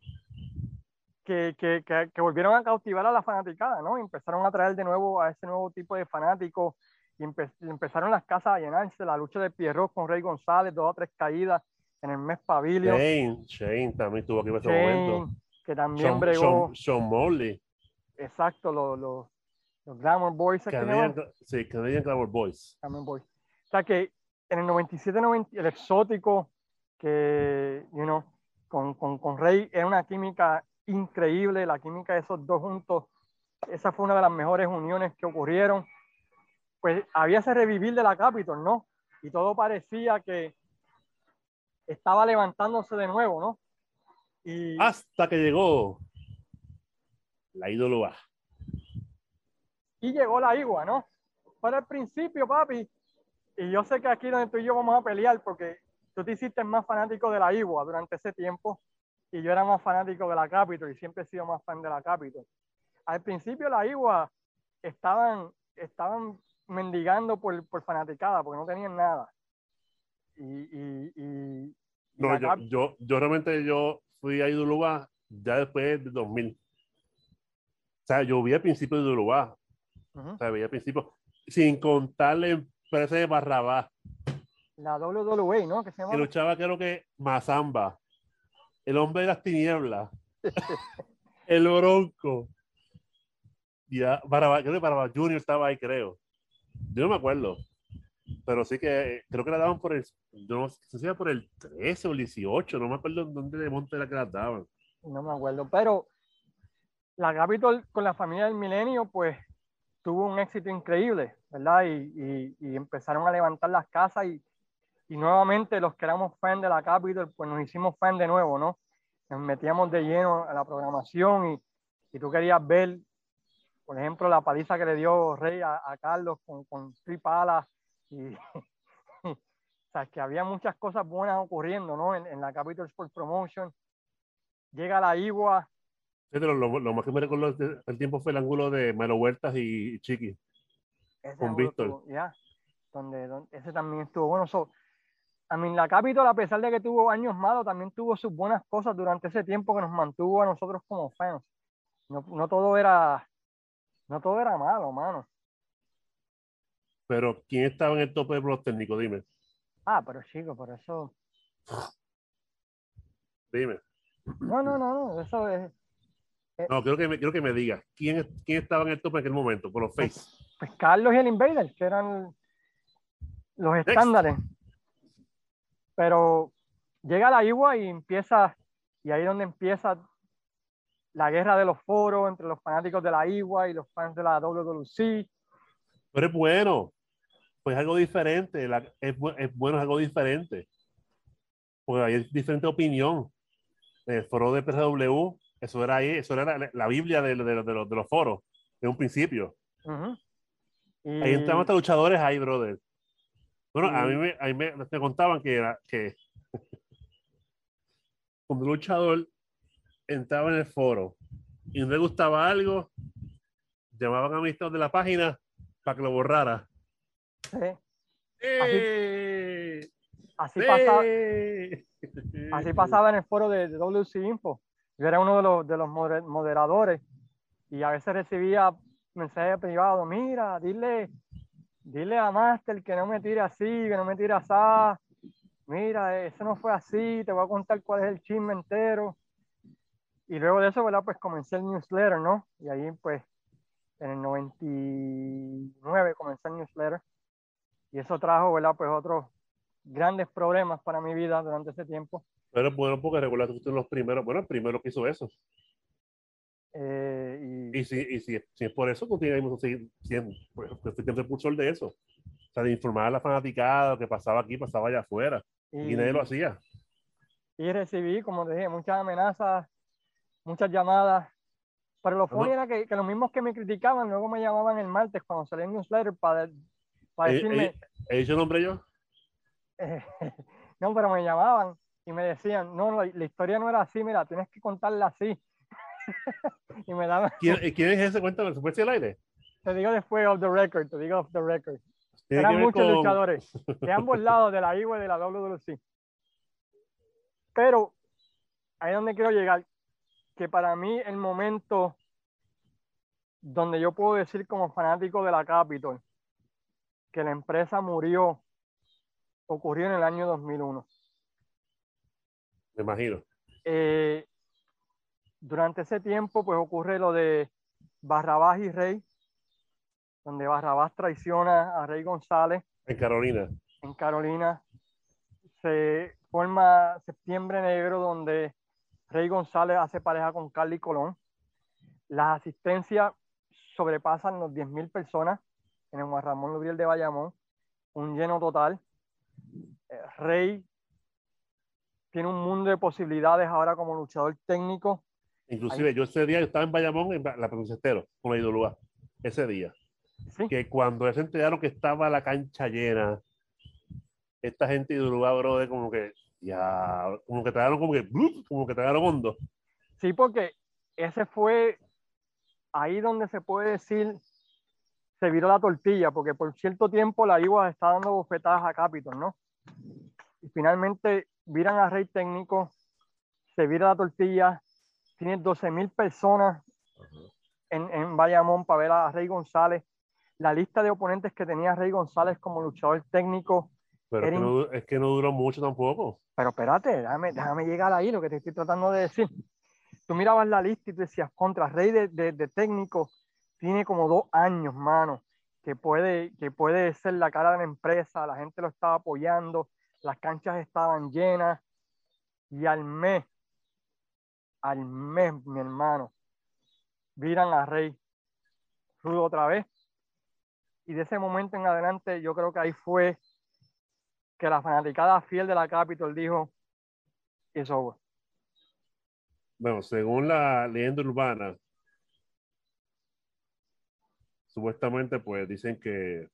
S1: que, que, que, que volvieron a cautivar a la fanaticada, ¿no? Empezaron a traer de nuevo a ese nuevo tipo de fanáticos y empe- y empezaron las casas a llenarse, la lucha de Pierrot con Rey González, dos o tres caídas en el mes Pavilion,
S2: Shane, Shane también estuvo aquí en ese
S1: Shane,
S2: momento.
S1: que también
S2: Sean,
S1: bregó,
S2: Sean, Sean Morley,
S1: exacto, los, los, los Glamour Boys, ¿es que se
S2: Canadian, sí, Canadian Glamour Boys.
S1: Glamour Boys. O sea que en el 97, 90, el exótico, que, you know, con, con, con Rey era una química increíble, la química de esos dos juntos, esa fue una de las mejores uniones que ocurrieron. Pues había ese revivir de la Capitol, ¿no? Y todo parecía que estaba levantándose de nuevo, ¿no? Y
S2: Hasta que llegó la ídolo A.
S1: y llegó la igua, ¿no? Pero al principio, papi, y yo sé que aquí donde tú y yo vamos a pelear porque tú te hiciste más fanático de la igua durante ese tiempo y yo era más fanático de la Capitol y siempre he sido más fan de la Capitol. Al principio la igua estaban, estaban mendigando por, por fanaticada porque no tenían nada. Y, y, y-
S2: No, yo, yo, yo realmente yo fui a A ya después de 2000. O sea, yo vi al principio de ídolo A.
S1: Ujú.
S2: O sea, vi al principio, sin contarle empresa de Barrabás,
S1: la WWE, ¿no? Que se
S2: que
S1: llama
S2: luchaba creo que Mazamba, el hombre de las tinieblas, el bronco. Ya, Barrabás, creo que Barrabás Junior estaba ahí, creo. Yo no me acuerdo. Pero sí que creo que la daban por el, yo no sé si era por el 13 o el 18, no me acuerdo en dónde de monte era que la daban.
S1: no me acuerdo, pero la Capitol con la familia del milenio, pues tuvo un éxito increíble, ¿verdad? Y, y- y empezaron a levantar las casas y, y nuevamente los que éramos fan de la Capitol, pues nos hicimos fan de nuevo, ¿no? Nos metíamos de lleno a la programación y, tú querías ver, por ejemplo, la paliza que le dio Rey a, a Carlos con, con Tripala y... o sea, que había muchas cosas buenas ocurriendo, ¿no? En, en la Capitol Sport Promotion. Llega la Igua,
S2: Pero lo, lo más que me recuerdo del tiempo fue el ángulo de Melo Huertas y, Chiqui.
S1: Ese
S2: Con Víctor.
S1: Ya, donde, donde- ese también estuvo bueno. So, a mí, la Capitol, a pesar de que tuvo años malos, también tuvo sus buenas cosas durante ese tiempo que nos mantuvo a nosotros como fans. No, no todo era, no todo era malo, mano.
S2: Pero ¿quién estaba en el tope de los técnicos? Dime,
S1: Ah, pero chico, por eso.
S2: dime.
S1: No, no, no, no. Eso es. Eh,
S2: No, quiero que me, quiero que me digas quién, quién estaba en el top en aquel momento, por los face.
S1: Pues Carlos y el Invader, que eran los estándares. Pero llega la IWA y empieza, y ahí es donde empieza la guerra de los foros entre los fanáticos de la IWA y los fans de la WWC.
S2: Pero es bueno. Pues algo diferente. la- es, bu- es bueno, es algo diferente. Porque hay diferente opinión. El foro de PRW, eso era ahí, eso era la, la Biblia de, de- de los, de los foros, de un principio. Ahí entraban hasta luchadores ahí, brother. Bueno, a mí, me, a mí me, me contaban que era que cuando un luchador entraba en el foro y no le gustaba algo, llamaban a amistad de la página para que lo borrara.
S1: sí,
S2: ¡Eh!
S1: así, pasa-
S2: ¡Eh!
S1: así pasaba en el foro de, de WC Info. Yo era uno de los, de los moder- moderadores y a veces recibía mensajes privados, mira, dile, dile a Master que no me tire así, que no me tire así. Mira, eso no fue así, te voy a contar cuál es el chisme entero. Y luego de eso, ¿verdad? Pues comencé el newsletter, ¿no? Y ahí, pues, en el 99 comencé el newsletter. Y eso trajo, ¿verdad? Pues otros grandes problemas para mi vida durante ese tiempo.
S2: Pero bueno, porque recuerda que fuiste los primeros, bueno, el primero que hizo eso.
S1: Eh, y,
S2: Y si, y si, si es por eso, seguir siendo, pues, que fuiste el propulsor de eso. O sea, de informar a la fanaticada, lo que pasaba aquí, pasaba allá afuera.
S1: y-
S2: Y nadie lo hacía.
S1: y recibí, como te dije, muchas amenazas, muchas llamadas. Pero lo funny era que, que los mismos que me criticaban luego me llamaban el martes cuando salía el newsletter para, para
S2: Eh,
S1: decirme,
S2: eh, ¿He dicho nombre yo?
S1: no, pero me llamaban y me decían, no, la, la historia no era así, mira, tienes que contarla así. y me daban,
S2: ¿Quién, eh, ¿quién es ese? Cuéntame, ¿se aire?
S1: te digo después of the record, te digo off the record. Eran muchos
S2: con-
S1: luchadores de ambos lados, de la IWA y de la WWC. Pero ahí es donde quiero llegar, que para mí el momento donde yo puedo decir como fanático de la Capitol que la empresa murió ocurrió en el año 2001.
S2: Me imagino.
S1: Eh, durante ese tiempo, pues ocurre lo de Barrabás y Rey, donde Barrabás traiciona a Rey González
S2: En Carolina.
S1: en Carolina. Se forma Septiembre Negro, donde Rey González hace pareja con Carly Colón. Las asistencias sobrepasan los 10.000 personas en el Juan Ramón Lubriel de Bayamón, un lleno total. Eh, Rey tiene un mundo de posibilidades ahora como luchador técnico.
S2: Inclusive yo ese día yo estaba en Bayamón, en la provincia Estero, con la IWA. Ese día.
S1: Sí,
S2: Que cuando se enteraron que estaba la cancha llena, esta gente de Uruguay, brother, como que, ya, como que tragaron como que, ¡blup! como que tragaron hondo.
S1: sí, porque ese fue ahí donde se puede decir se viró la tortilla, porque por cierto tiempo la IWA está dando bofetadas a Capitol, ¿no? Y finalmente viran a Rey Técnico, se vira la tortilla, tiene 12 mil personas en, en Bayamón para ver a Rey González. La lista de oponentes que tenía Rey González como luchador técnico,
S2: Pero es que, no, es que no duró mucho tampoco.
S1: pero espérate, déjame, déjame llegar ahí, lo que te estoy tratando de decir. Tú mirabas la lista y tú decías, contra Rey de, de- de técnico, tiene como dos años, mano, que puede, que puede ser la cara de la empresa, la gente lo estaba apoyando, las canchas estaban llenas, y al mes, al mes, mi hermano, viran a Rey Rudo otra vez. Y de ese momento en adelante, yo creo que ahí fue que la fanaticada fiel de la Capitol dijo, it's over.
S2: Bueno, según la leyenda urbana, supuestamente, pues dicen que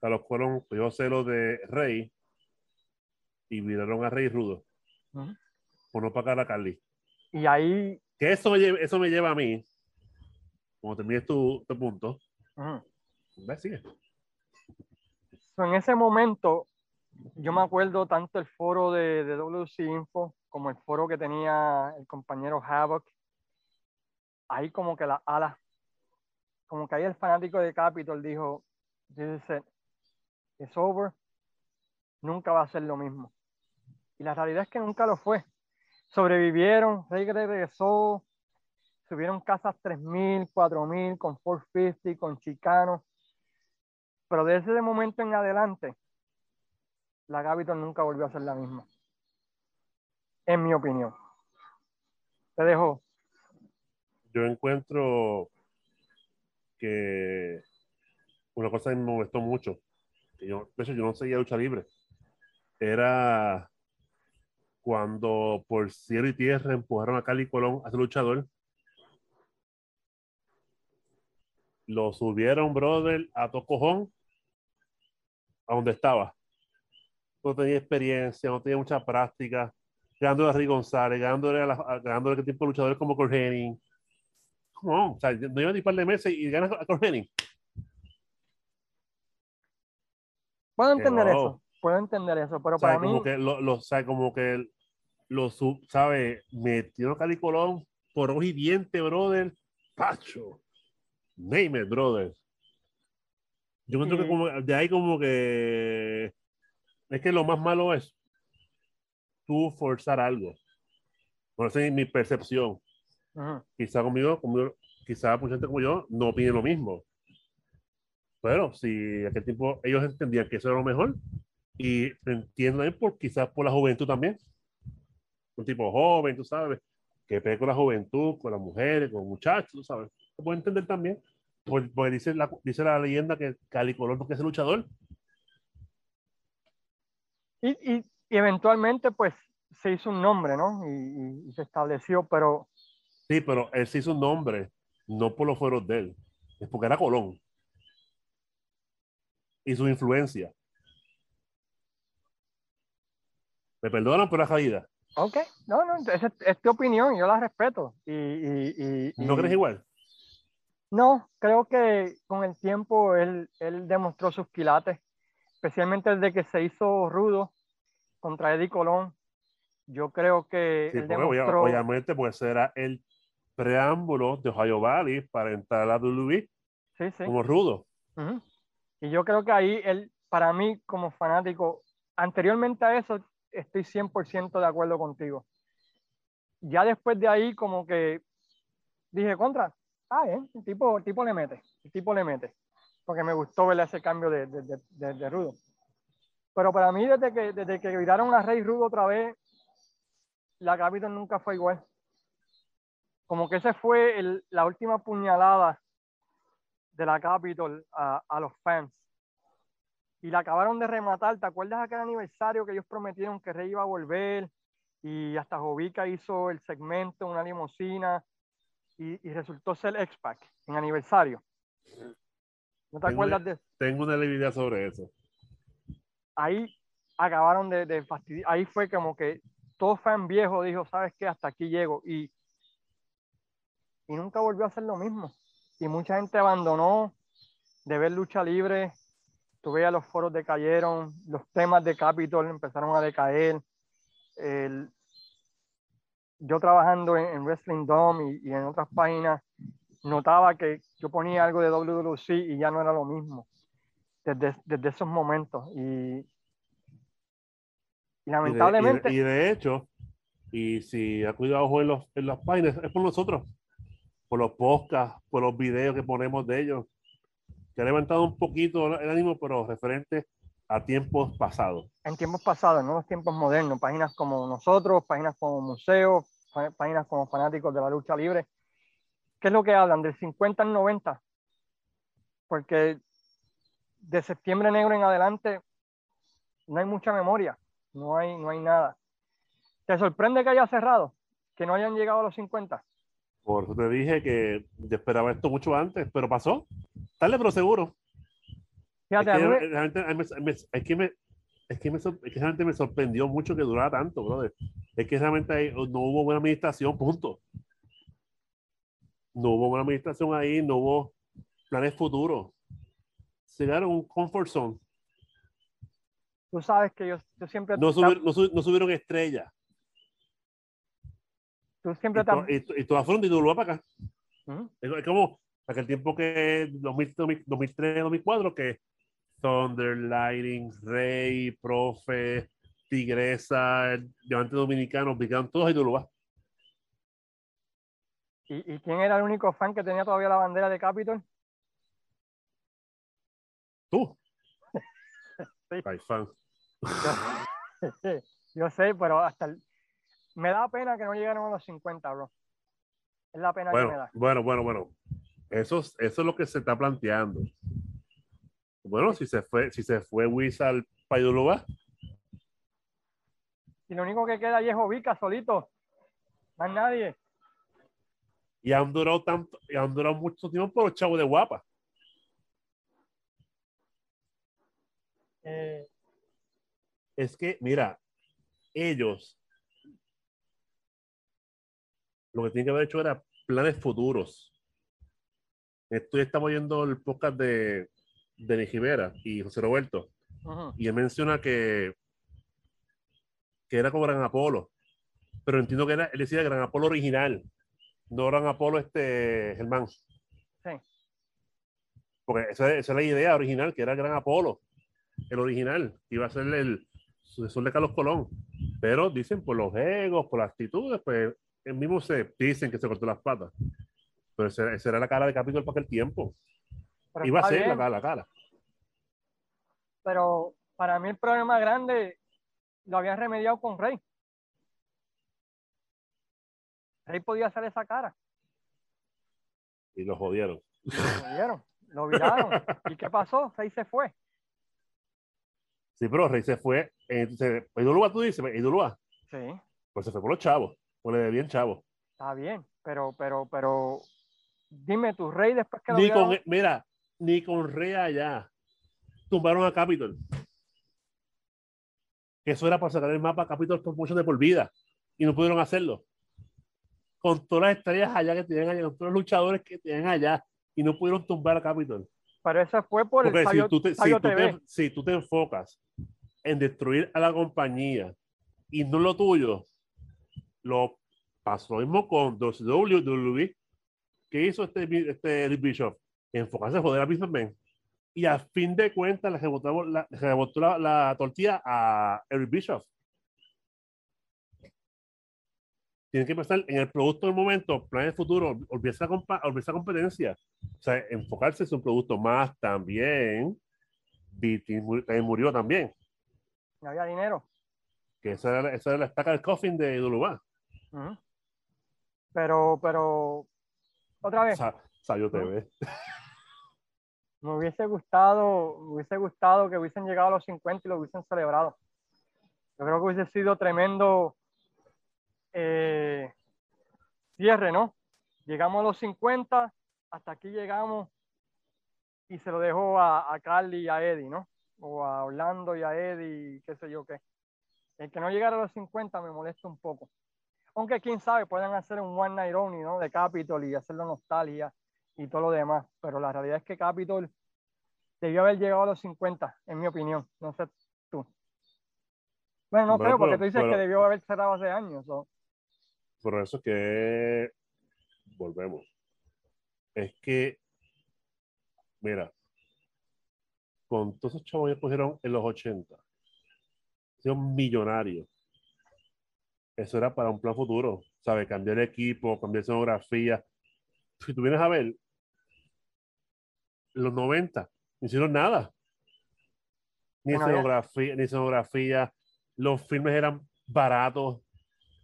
S2: Carlos Colón cogió celo de Rey y viraron a Rey Rudo por no pagar a Carly.
S1: Y ahí,
S2: Que eso me lleva, eso me lleva a mí, como termines tu, tu punto, ve, sigue.
S1: So, en ese momento, yo me acuerdo tanto el foro de, de WC Info como el foro que tenía el compañero Havoc. Ahí como que las alas, como que ahí el fanático de Capitol dijo, this is it. It's over. Nunca va a ser lo mismo. Y la realidad es que nunca lo fue. Sobrevivieron, Rey regresó, subieron casas 3000, 4000 con 450, con Chicano. Pero desde ese momento en adelante, la Capitol nunca volvió a ser la misma. En mi opinión. Te dejo.
S2: Yo encuentro que una cosa me molestó mucho, yo, yo no seguía lucha libre, era cuando por cielo y tierra empujaron a Cali Colón a ser luchador. Lo subieron, brother, a Tocojón, a donde estaba. No tenía experiencia, no tenía mucha práctica. Ganándole a Rick González, ganándole a, la, ganándole a tipo de luchadores como Corgenin. ¿Cómo? O sea, no iba ni un par de meses y ganas a Corgenin.
S1: Puedo entender eso, puedo entender eso, pero
S2: o sea,
S1: para
S2: como
S1: mí,
S2: que lo, lo, o sea, como que lo sub, ¿sabe? A Cali Colón por ojo y diente, brother. Pacho. Name it, brother. Yo creo que como, de ahí como que es que lo más malo es tú forzar algo. Por eso es mi percepción.
S1: ujú,
S2: Quizá conmigo, conmigo quizá mucha gente como yo no opine lo mismo. Pero si aquel tiempo ellos entendían que eso era lo mejor y entienden por quizás por la juventud también. Un tipo joven, tú sabes, que pegue con la juventud, con las mujeres, con muchachos, tú sabes. Se puede entender también. Porque, porque dice, la, dice la leyenda que Cali Colón no es luchador.
S1: y, y- y eventualmente pues se hizo un nombre, ¿no? Y, y- y se estableció, pero
S2: Sí, pero él se hizo un nombre, no por los fueros de él, es porque era Colón. Y su influencia. Me perdonan por la caída.
S1: Ok, no, no, esa es, es tu opinión, yo la respeto. Y, y- y-
S2: ¿No crees igual?
S1: No, creo que con el tiempo él, él demostró sus quilates, especialmente desde que se hizo rudo contra Eddie Colón. Yo creo que
S2: Sí,
S1: él
S2: porque obvia-
S1: demostró,
S2: obviamente pues era el preámbulo de Ohio Valley para entrar a la WWE
S1: sí, sí.
S2: como rudo.
S1: Ujú. Y yo creo que ahí él, para mí como fanático, anteriormente a eso, estoy 100% de acuerdo contigo. Ya después de ahí como que dije, contra, ah, bien, el tipo, tipo le mete, el tipo le mete, porque me gustó ver ese cambio de, de, de, de- rudo. Pero para mí, desde que, desde que viraron a Rey Rudo otra vez, la Capitol nunca fue igual. Como que ese fue el- la última puñalada de la Capitol a los fans. Y la acabaron de rematar. ¿Te acuerdas aquel aniversario que ellos prometieron que Rey iba a volver? Y hasta Jovica hizo el segmento, una limusina, y, y resultó ser X-Pac en aniversario. ¿No te
S2: Tengo
S1: acuerdas
S2: una-
S1: de eso?
S2: Tengo una idea sobre eso.
S1: Ahí acabaron de, de fastidiar. Ahí fue como que todo fan viejo dijo, ¿sabes qué? Hasta aquí llego. Y, y nunca volvió a hacer lo mismo. Y mucha gente abandonó de ver lucha libre. Tú veías los foros decayeron, los temas de Capitol empezaron a decaer. El- yo trabajando en, en Wrestling Dome y, y en otras páginas, notaba que yo ponía algo de WWC y ya no era lo mismo desde, desde esos momentos. Y, lamentablemente,
S2: y de- y de hecho, y si ha cuidado en, los, en las páginas, es por nosotros, por los podcasts, por los videos que ponemos de ellos, que ha levantado un poquito el ánimo, pero referente a tiempos pasados.
S1: en tiempos pasados, no los tiempos modernos, páginas como nosotros, páginas como museos, pá- páginas como fanáticos de la lucha libre, ¿qué es lo que hablan? Del 50 al 90, porque de septiembre negro en adelante no hay mucha memoria, no hay, no hay nada. ¿Te sorprende que haya cerrado? Que no hayan llegado a los 50.
S2: Por eso te dije que esperaba esto mucho antes, pero pasó. Tarde, pero seguro.
S1: Fíjate,
S2: es, que, realmente, me- me- es que me- es que me sor- es que realmente me sorprendió mucho que durara tanto, brother. Es que realmente no hubo buena administración, punto. No hubo buena administración ahí, no hubo planes futuros. Se a un comfort zone.
S1: tú sabes que yo, yo siempre,
S2: No, subir- no, sub- no subieron estrellas.
S1: tú siempre
S2: Y, y, y toda fueron de Tuluá para acá. Es, es como aquel tiempo que 2000, 2003, 2004, que Thunder, Lightning, Rey, Profe, Tigresa, Diamante Dominicano, picaron todos y Tuluá.
S1: ¿Y, ¿Y quién era el único fan que tenía todavía la bandera de Capitol?
S2: Tú.
S1: Sí.
S2: Hay fan.
S1: Yo, yo sé, pero hasta el- me da pena que no llegaron a los 50, bro. Es la pena que me da.
S2: bueno, bueno, bueno. Eso, es- eso es lo que se está planteando. Bueno, si se fue, si se fue Wiz al Paiduluba,
S1: Y lo único que queda ahí es Ovica solito. Más nadie.
S2: y han durado tanto, y han durado mucho tiempo por los chavos de guapa.
S1: Eh,
S2: Es que, mira, ellos lo que tienen que haber hecho era planes futuros. Estoy estamos oyendo el podcast de Denis Jimera y José Roberto, y él menciona que, que era como Gran Apolo, pero entiendo que era, él decía Gran Apolo original, no Gran Apolo este Germán.
S1: Sí.
S2: Porque esa, esa es la idea original, que era Gran Apolo, el original, que iba a ser el sucesor de Carlos Colón. Pero dicen por los egos, por las actitudes, pues el mismo se dicen que se cortó las patas. Pero esa, esa era la cara de Capitol para aquel tiempo.
S1: Pero
S2: Iba a ser la, la cara.
S1: Pero para mí el problema grande lo habían remediado con Rey. Rey podía hacer esa cara.
S2: Y lo jodieron.
S1: Lo vieron, lo viraron. ¿Y qué pasó? Rey se fue.
S2: Sí, pero Rey se fue. Entonces, Idulúa, tú dices, Idulúa,
S1: Sí,
S2: pues se fue por los chavos, por le bien chavos.
S1: está bien. Pero, pero, pero, dime tu Rey después que lo
S2: Ni con, mira, ni con Rey allá. Tumbaron a Capitol. Eso era para sacar el mapa Capitol Promotion de por vida. Y no pudieron hacerlo. Con todas las estrellas allá que tienen allá, con todos los luchadores que tienen allá. Y no pudieron tumbar a Capitol.
S1: Pero eso fue por el
S2: si tú, te, si, tú te, si tú te enfocas en destruir a la compañía y no lo tuyo, lo pasó mismo con WWE. ¿Qué hizo este, este Eric Bischoff? Enfocarse en joder a Vince McMahon. Y a fin de cuentas le rebotó la, la, la tortilla a Eric Bischoff. Tienen que pensar en el producto del momento, planes futuros, olvidarse la, olvidarse la competencia. O sea, enfocarse en un producto más también. También murió también.
S1: No había dinero.
S2: Que esa era, esa era la estaca del coffin de WA.
S1: Ujú. Pero, pero, otra vez,
S2: Sa- Sabio TV.
S1: me hubiese gustado, me hubiese gustado que hubiesen llegado a los 50 y lo hubiesen celebrado. Yo creo que hubiese sido tremendo eh, cierre, ¿no? Llegamos a los 50, hasta aquí llegamos y se lo dejo a, a Carly y a Eddie, ¿no? O a Orlando y a Eddie, qué sé yo qué. El que no llegara a los 50 me molesta un poco. Aunque quién sabe, puedan hacer un One Night Only, ¿no? De Capitol y hacerlo nostalgia y todo lo demás. Pero la realidad es que Capitol debió haber llegado a los 50, en mi opinión. No sé tú. Bueno, no
S2: Bueno,
S1: creo, porque
S2: pero-
S1: tú dices
S2: pero-
S1: que debió haber cerrado hace años. ¿no?
S2: Por eso que volvemos. Es que, mira, con todos esos chavos que cogieron en los 80, son millonarios. Eso era para un plan futuro, ¿sabes? Cambiar el equipo, cambiar escenografía. Si tú vienes a ver, los 90 no hicieron nada. Ni
S1: Bueno, ya-
S2: escenografía, ni escenografía. Los filmes eran baratos.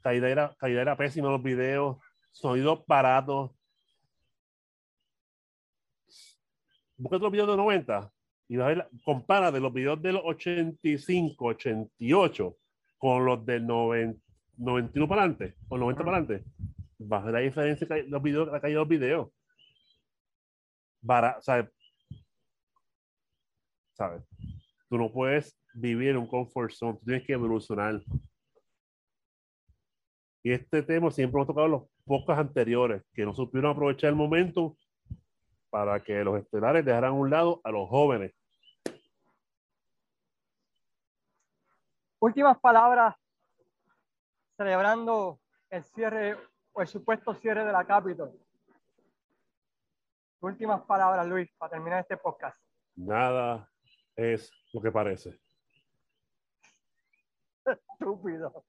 S2: Calidad era, calidad era pésima los videos. Sonidos baratos. Busca los videos de los 90 y vas a ver, compara de los videos de los 85, 88 con los del 90, 91 para adelante o 90 para adelante. Vas a ver la diferencia que los videos, la calidad de los videos. Bara- ¿sabes? ¿Sabes? Tú no puedes vivir en un comfort zone, tú tienes que evolucionar. Y este tema siempre hemos tocado los pocos anteriores, que no supieron aprovechar el momento para que los estelares dejaran a un lado a los jóvenes.
S1: Últimas palabras celebrando el cierre o el supuesto cierre de la Capitol. Últimas palabras, Luis, para terminar este podcast.
S2: Nada es lo que parece.
S1: Estúpido.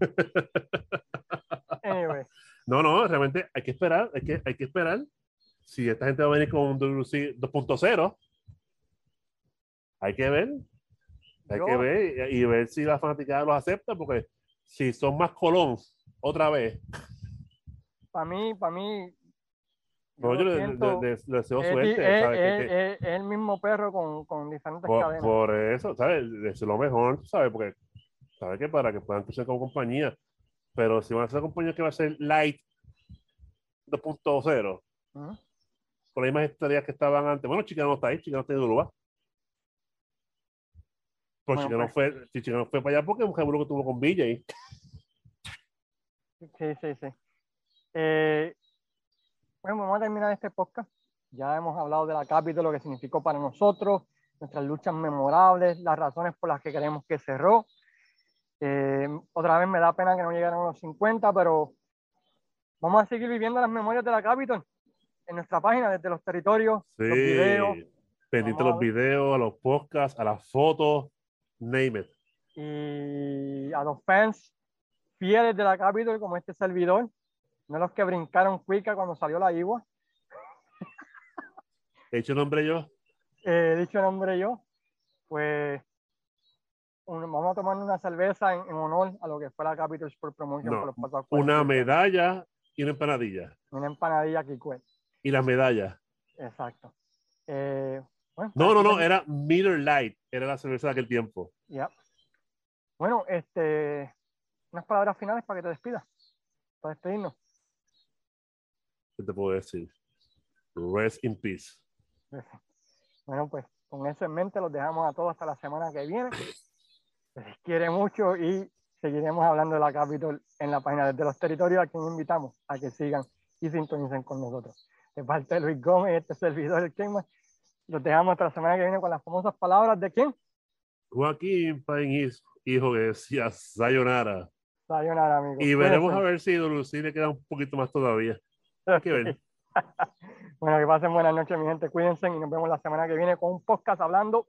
S1: anyway,
S2: No, no, realmente hay que esperar, hay que, hay que esperar. Si esta gente va a venir con un WC 2.0, hay que ver. Hay
S1: Yo-
S2: que ver y, y ver si la fanaticada los acepta, porque si son más Colón otra vez,
S1: Para mí, para mí,
S2: no, yo
S1: yo
S2: le, le-
S1: siento-
S2: le- le deseo
S1: es,
S2: suerte.
S1: es-
S2: Que- que-
S1: el mismo perro con, con diferentes
S2: por,
S1: cadenas.
S2: por eso, ¿sabes? Es lo mejor, ¿sabes? Porque, ¿sabes qué? Para que puedan crecer como compañía. Pero si van a ser compañía que va a ser Light 2.0,
S1: Ujú.
S2: con las mismas estrellas que estaban antes. Bueno, Chicano está ahí, Chicano está en Uruguay. Pues
S1: Bueno,
S2: Chicano
S1: pues.
S2: fue, fue para allá porque es un que tuvo con Villa y
S1: Sí, sí, sí. Eh, bueno, vamos a terminar este podcast. Ya hemos hablado de la Capitol, lo que significó para nosotros, nuestras luchas memorables, las razones por las que queremos que cerró. Eh, otra vez me da pena que no llegaron a los 50, pero vamos a seguir viviendo las memorias de la Capitol en nuestra página, desde los territorios,
S2: sí,
S1: los videos
S2: pendiente a los videos, a los podcasts, a las fotos, name it.
S1: y a los fans fieles de la Capitol, como este servidor, no los que brincaron cuica cuando salió la igua.
S2: He hecho nombre yo.
S1: eh, dicho nombre yo, pues vamos a tomar una cerveza en, en honor a lo que fue la Capitol Sport Promotion
S2: No,
S1: por los pasados
S2: Una
S1: 46 años.
S2: medalla y una empanadilla.
S1: Una empanadilla Kikue.
S2: Y las medallas.
S1: Exacto. Eh, bueno,
S2: No, no, no, era Miller Light, era la cerveza de aquel tiempo.
S1: ya. Bueno, este, unas palabras finales para que te despidas, para despedirnos.
S2: ¿Qué te puedo decir? Rest in peace.
S1: Bueno, pues con eso en mente los dejamos a todos hasta la semana que viene. Les quiere mucho y seguiremos hablando de la Capitol en la página desde los territorios a quien invitamos a que sigan y sintonicen con nosotros. De parte de Luis Gómez, este servidor el Kenman, los dejamos hasta la semana que viene con las famosas palabras de quién?
S2: Joaquín País, hijo que decía Sayonara.
S1: Sayonara, amigos.
S2: Y veremos a ver si Dulucí le queda un poquito más todavía. Hay que ver.
S1: Bueno, que pasen buenas noches, mi gente. Cuídense y nos vemos la semana que viene con un podcast hablando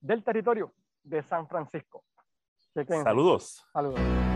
S1: del territorio de San Francisco. Chequense.
S2: Saludos.
S1: Saludos.